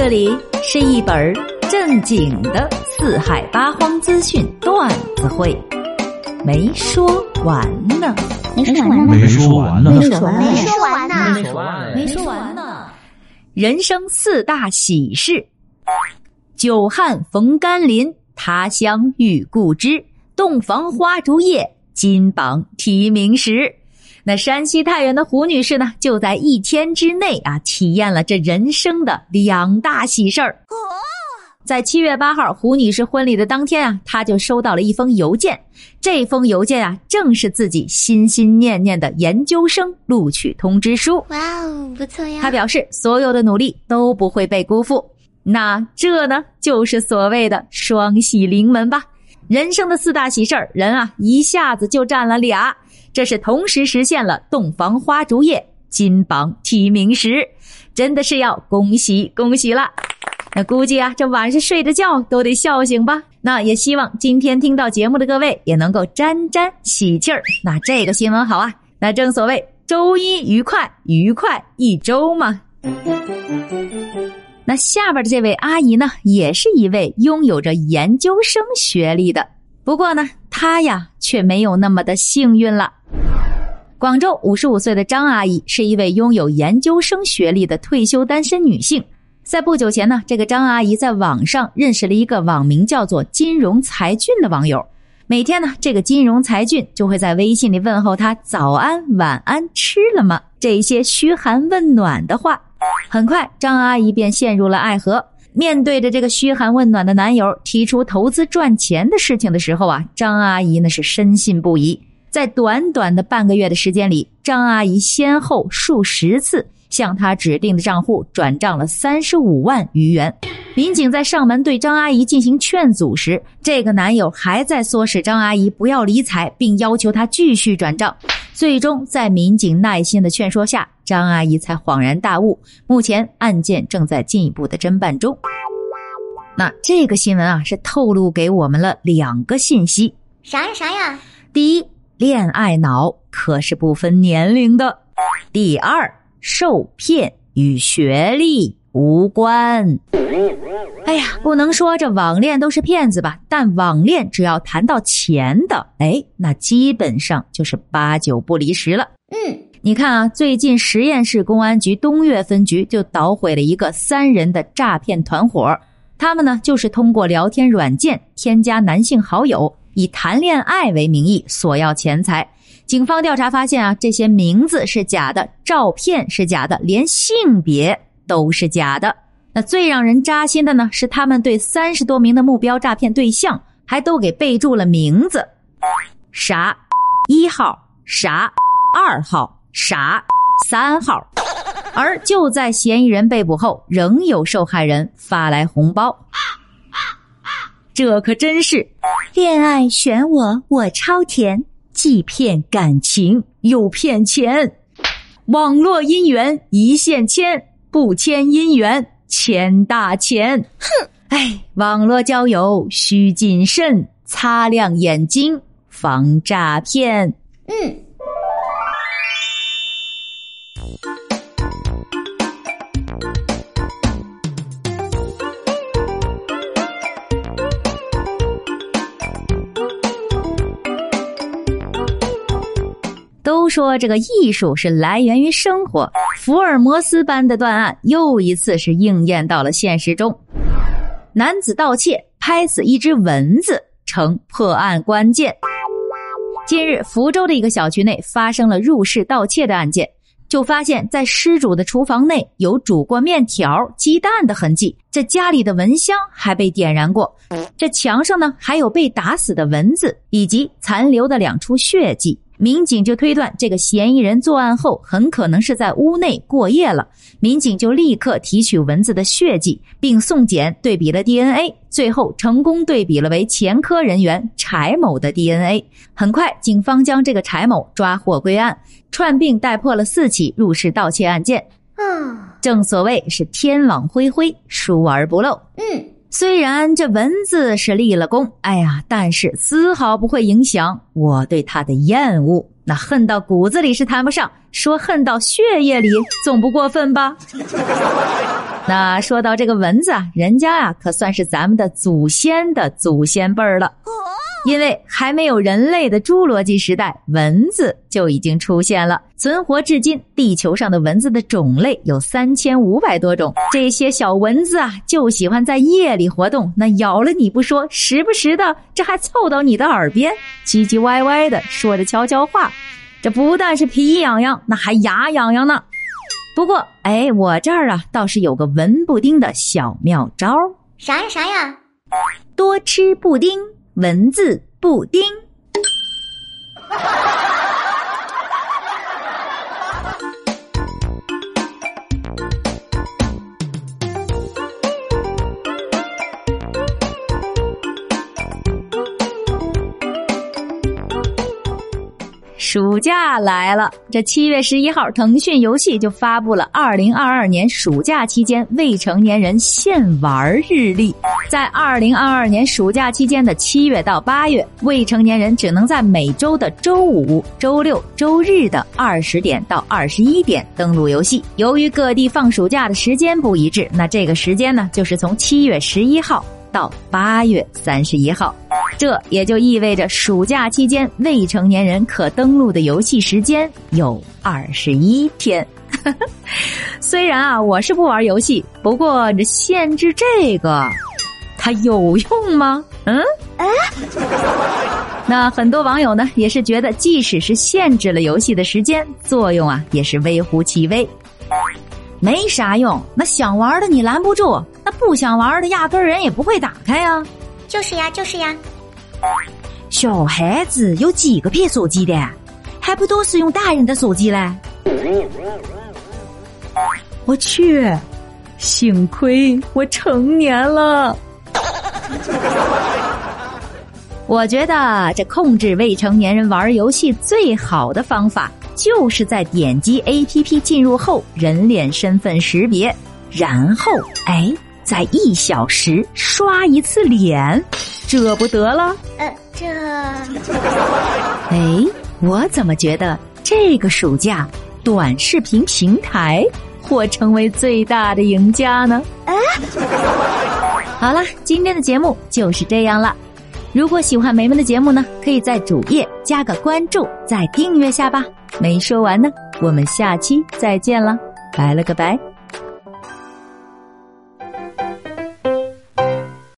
这里是一本正经的四海八荒资讯段子会，没说完呢，没说完呢，没说完呢，没说完呢，没说完呢，没说完没说完呢。人生四大喜事：久旱逢甘霖，他乡遇故知，洞房花烛夜，金榜题名时。那山西太原的胡女士呢，就在一天之内啊，体验了这人生的两大喜事儿。在七月八号胡女士婚礼的当天啊，她就收到了一封邮件。这封邮件啊，正是自己心心念念的研究生录取通知书。哇哦，不错呀！她表示，所有的努力都不会被辜负。那这呢，就是所谓的双喜临门吧。人生的四大喜事儿，人啊一下子就占了俩。这是同时实现了洞房花烛夜、金榜题名时，真的是要恭喜恭喜了。那估计啊，这晚上睡着觉都得笑醒吧。那也希望今天听到节目的各位也能够沾沾喜气儿。那这个新闻好啊，那正所谓周一愉快，愉快一周嘛。那下边的这位阿姨呢，也是一位拥有着研究生学历的，不过呢，她呀却没有那么的幸运了。广州五十五岁的张阿姨是一位拥有研究生学历的退休单身女性。在不久前呢，这个张阿姨在网上认识了一个网名叫做“金融才俊”的网友。每天呢，这个金融才俊就会在微信里问候她早安、晚安、吃了吗这一些嘘寒问暖的话。很快，张阿姨便陷入了爱河。面对着这个嘘寒问暖的男友提出投资赚钱的事情的时候啊，张阿姨那是深信不疑。在短短的半个月的时间里，张阿姨先后数十次向她指定的账户转账了三十五万余元。民警在上门对张阿姨进行劝阻时，这个男友还在唆使张阿姨不要理睬，并要求她继续转账。最终，在民警耐心的劝说下，张阿姨才恍然大悟。目前案件正在进一步的侦办中。那这个新闻啊，是透露给我们了两个信息：啥呀啥呀？第一，恋爱脑可是不分年龄的；第二，受骗与学历无关。哎呀，不能说这网恋都是骗子吧？但网恋只要谈到钱的，哎，那基本上就是八九不离十了。嗯，你看啊，最近十堰市公安局东岳分局就捣毁了一个三人的诈骗团伙。他们呢，就是通过聊天软件添加男性好友，以谈恋爱为名义索要钱财。警方调查发现啊，这些名字是假的，照片是假的，连性别都是假的。那最让人扎心的呢，是他们对三十多名的目标诈骗对象还都给备注了名字：啥一号、啥二号、啥三号。而就在嫌疑人被捕后，仍有受害人发来红包。这可真是恋爱选我，我超甜，既骗感情又骗钱。网络姻缘一线牵，不牵姻缘牵大钱。哼，哎，网络交友需谨慎，擦亮眼睛防诈骗。嗯，说这个艺术是来源于生活，福尔摩斯般的断案又一次是应验到了现实中。男子盗窃拍死一只蚊子，成破案关键。近日，福州的一个小区内发生了入室盗窃的案件，就发现，在失主的厨房内有煮过面条、鸡蛋的痕迹，这家里的蚊香还被点燃过，这墙上呢还有被打死的蚊子以及残留的两处血迹。民警就推断，这个嫌疑人作案后很可能是在屋内过夜了。民警就立刻提取蚊子的血迹，并送检对比了 DNA，最后成功对比了为前科人员柴某的 DNA。很快，警方将这个柴某抓获归案，串并带破了四起入室盗窃案件。啊，正所谓是天网恢恢，疏而不漏。嗯，虽然这蚊子是立了功，哎呀，但是丝毫不会影响我对它的厌恶。那恨到骨子里是谈不上，说恨到血液里总不过分吧？那说到这个蚊子啊，人家啊可算是咱们的祖先的祖先辈儿了。因为还没有人类的侏罗纪时代，蚊子就已经出现了。存活至今，地球上的蚊子的种类有三千五百多种。这些小蚊子啊，就喜欢在夜里活动，那咬了你不说，时不时的这还凑到你的耳边，唧唧歪歪的说着悄悄话。这不但是皮痒痒，那还牙痒痒呢。不过，哎，我这儿啊倒是有个蚊不叮的小妙招。啥呀啥呀？多吃布丁。文字布丁。暑假来了，这七月十一号，腾讯游戏就发布了二零二二年暑假期间未成年人限玩日历。在二零二二年暑假期间的七月到八月，未成年人只能在每周的周五、周六、周日的二十点到二十一点登录游戏。由于各地放暑假的时间不一致，那这个时间呢，就是从七月十一号。到八月三十一号，这也就意味着暑假期间未成年人可登录的游戏时间有二十一天。虽然啊，我是不玩游戏，不过这限制这个，它有用吗？嗯？哎？那很多网友呢，也是觉得，即使是限制了游戏的时间，作用啊，也是微乎其微。没啥用，那想玩的你拦不住，那不想玩的压根人也不会打开呀。就是呀，就是呀。小孩子有几个骗手机的，还不都是用大人的手机嘞？我去，幸亏我成年了。我觉得这控制未成年人玩游戏最好的方法。就是在点击 A P P 进入后，人脸身份识别，然后哎，在一小时刷一次脸，这不得了？呃，这，哎，我怎么觉得这个暑假短视频平台或成为最大的赢家呢？啊，好了，今天的节目就是这样了。如果喜欢梅梅的节目呢，可以在主页加个关注，再订阅下吧。没说完呢，我们下期再见了，拜了个拜。